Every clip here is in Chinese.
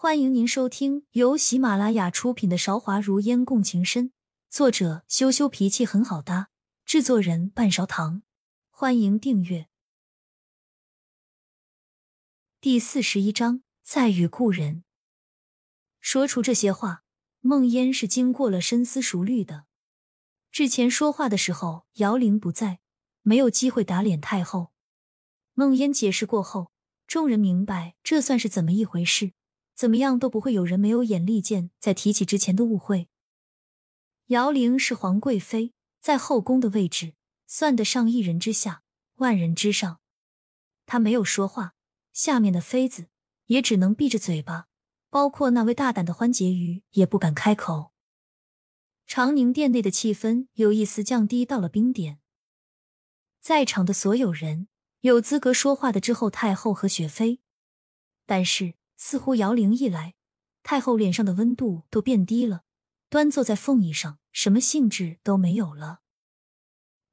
欢迎您收听由喜马拉雅出品的《韶华如烟共情深》，作者羞羞脾气很好搭，制作人半勺糖。欢迎订阅。第四十一章再遇故人。说出这些话，梦烟是经过了深思熟虑的。之前说话的时候，姚玲不在，没有机会打脸太后。梦烟解释过后，众人明白这算是怎么一回事。怎么样都不会有人没有眼力见，再提起之前的误会。姚玲是皇贵妃，在后宫的位置算得上一人之下，万人之上。她没有说话，下面的妃子也只能闭着嘴巴，包括那位大胆的欢婕妤也不敢开口。长宁殿内的气氛有一丝降低到了冰点。在场的所有人有资格说话的之后太后和雪妃，但是。似乎摇铃一来，太后脸上的温度都变低了，端坐在凤椅上，什么兴致都没有了。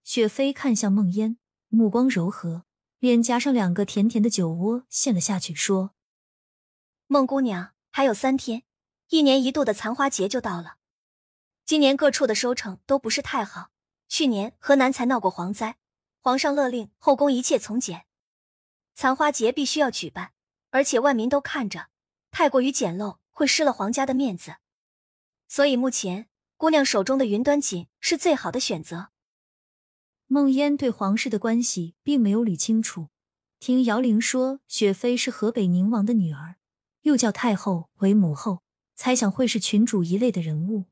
雪妃看向梦烟，目光柔和，脸颊上两个甜甜的酒窝陷了下去，说：“孟姑娘，还有三天，一年一度的残花节就到了。今年各处的收成都不是太好，去年河南才闹过蝗灾，皇上勒令后宫一切从简，残花节必须要举办。”而且万民都看着，太过于简陋会失了皇家的面子，所以目前姑娘手中的云端锦是最好的选择。梦烟对皇室的关系并没有理清楚，听姚玲说雪妃是河北宁王的女儿，又叫太后为母后，猜想会是群主一类的人物。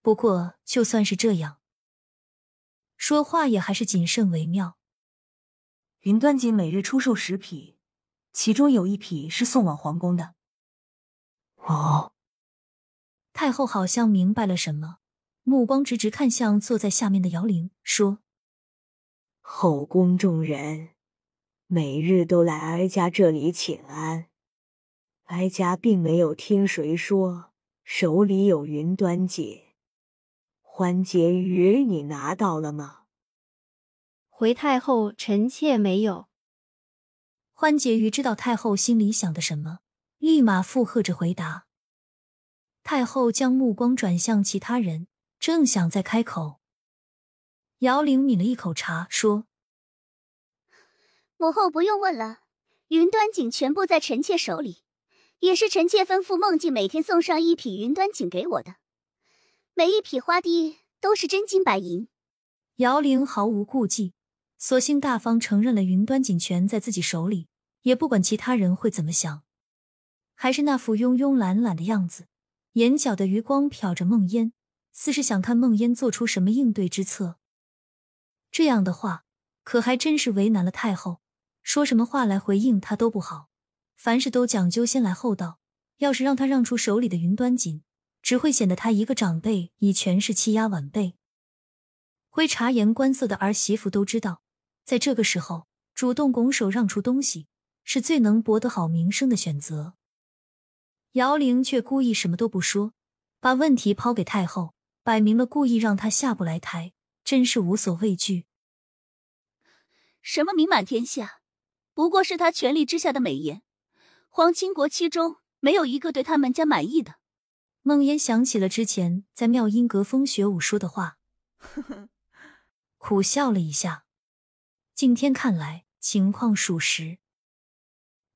不过就算是这样，说话也还是谨慎为妙。云端锦每日出售十匹。其中有一匹是送往皇宫的。哦，太后好像明白了什么，目光直直看向坐在下面的姚玲，说：“后宫众人每日都来哀家这里请安，哀家并没有听谁说手里有云端锦。欢婕妤，你拿到了吗？”回太后，臣妾没有。欢婕妤知道太后心里想的什么，立马附和着回答。太后将目光转向其他人，正想再开口，姚玲抿了一口茶，说：“母后不用问了，云端锦全部在臣妾手里，也是臣妾吩咐孟静每天送上一匹云端锦给我的，每一匹花滴都是真金白银。”姚玲毫无顾忌，索性大方承认了云端锦全在自己手里。也不管其他人会怎么想，还是那副慵慵懒懒的样子，眼角的余光瞟着梦烟，似是想看梦烟做出什么应对之策。这样的话，可还真是为难了太后，说什么话来回应他都不好。凡事都讲究先来后到，要是让他让出手里的云端锦，只会显得他一个长辈以权势欺压晚辈。会察言观色的儿媳妇都知道，在这个时候主动拱手让出东西。是最能博得好名声的选择。姚玲却故意什么都不说，把问题抛给太后，摆明了故意让她下不来台，真是无所畏惧。什么名满天下，不过是他权力之下的美言。皇亲国戚中没有一个对他们家满意的。梦烟想起了之前在妙音阁风雪舞说的话，呵呵，苦笑了一下。今天看来情况属实。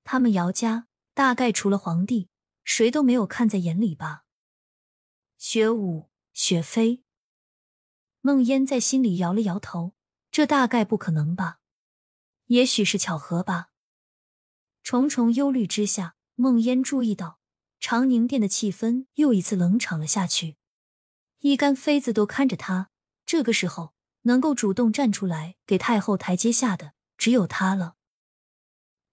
他们姚家大概除了皇帝，谁都没有看在眼里吧？雪舞、雪飞，梦烟在心里摇了摇头，这大概不可能吧？也许是巧合吧。重重忧虑之下，梦烟注意到长宁殿的气氛又一次冷场了下去。一干妃子都看着他，这个时候能够主动站出来给太后台阶下的，只有他了。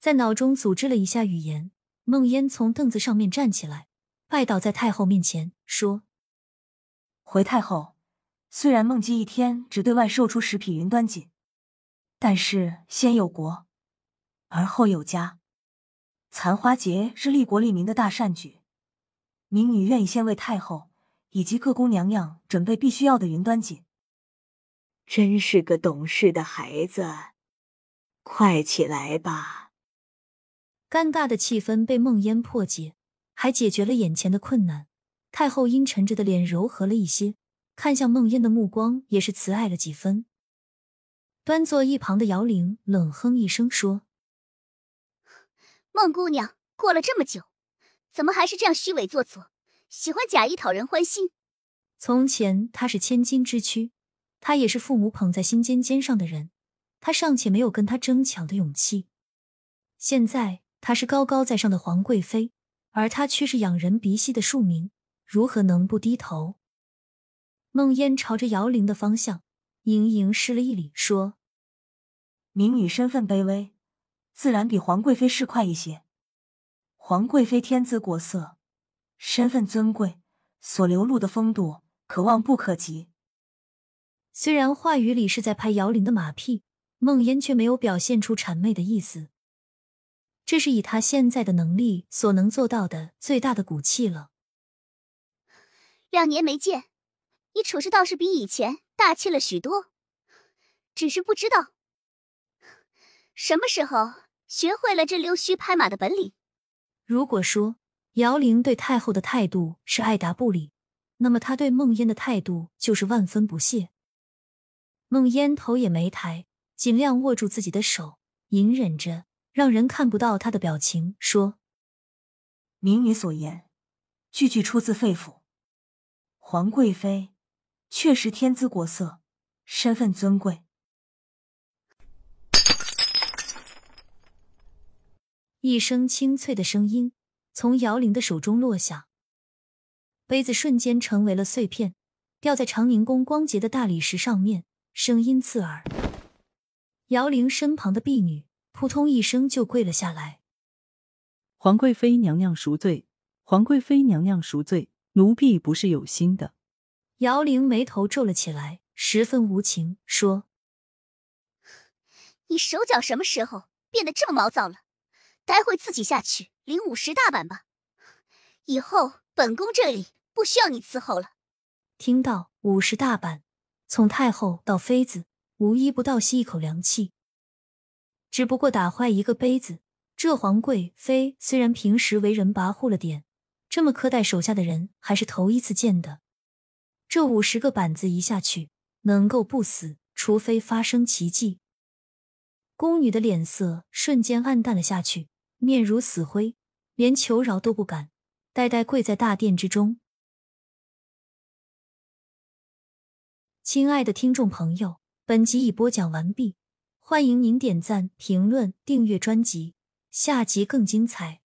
在脑中组织了一下语言，梦烟从凳子上面站起来，拜倒在太后面前，说：“回太后，虽然孟姬一天只对外售出十匹云端锦，但是先有国，而后有家。残花节是利国利民的大善举，民女愿意先为太后以及各宫娘娘准备必须要的云端锦。真是个懂事的孩子，快起来吧。”尴尬的气氛被梦烟破解，还解决了眼前的困难。太后阴沉着的脸柔和了一些，看向梦烟的目光也是慈爱了几分。端坐一旁的姚玲冷哼一声说：“孟姑娘，过了这么久，怎么还是这样虚伪做作，喜欢假意讨人欢心？从前她是千金之躯，她也是父母捧在心尖尖上的人，她尚且没有跟他争抢的勇气。现在她是高高在上的皇贵妃，而她却是仰人鼻息的庶民，如何能不低头？”梦烟朝着姚玲的方向。盈盈施了一礼，说：“民女身份卑微，自然比皇贵妃市侩一些。皇贵妃天姿国色，身份尊贵，所流露的风度，可望不可及。”虽然话语里是在拍姚玲的马屁，梦烟却没有表现出谄媚的意思。这是以他现在的能力所能做到的最大的骨气了。两年没见，你处事倒是比以前……大气了许多，只是不知道什么时候学会了这溜须拍马的本领。如果说姚玲对太后的态度是爱答不理，那么她对梦烟的态度就是万分不屑。梦烟头也没抬，尽量握住自己的手，隐忍着，让人看不到他的表情，说：“民女所言，句句出自肺腑。皇贵妃。”确实天姿国色，身份尊贵。一声清脆的声音从姚玲的手中落下，杯子瞬间成为了碎片，掉在长宁宫光洁的大理石上面，声音刺耳。姚玲身旁的婢女扑通一声就跪了下来：“皇贵妃娘娘赎罪！皇贵妃娘娘赎罪！奴婢不是有心的。”姚玲眉头皱了起来，十分无情说：“你手脚什么时候变得这么毛躁了？待会自己下去领五十大板吧。以后本宫这里不需要你伺候了。”听到五十大板，从太后到妃子，无一不倒吸一口凉气。只不过打坏一个杯子，这皇贵妃虽然平时为人跋扈了点，这么苛待手下的人还是头一次见的。这五十个板子一下去，能够不死，除非发生奇迹。宫女的脸色瞬间暗淡了下去，面如死灰，连求饶都不敢，呆呆跪在大殿之中。亲爱的听众朋友，本集已播讲完毕，欢迎您点赞、评论、订阅专辑，下集更精彩。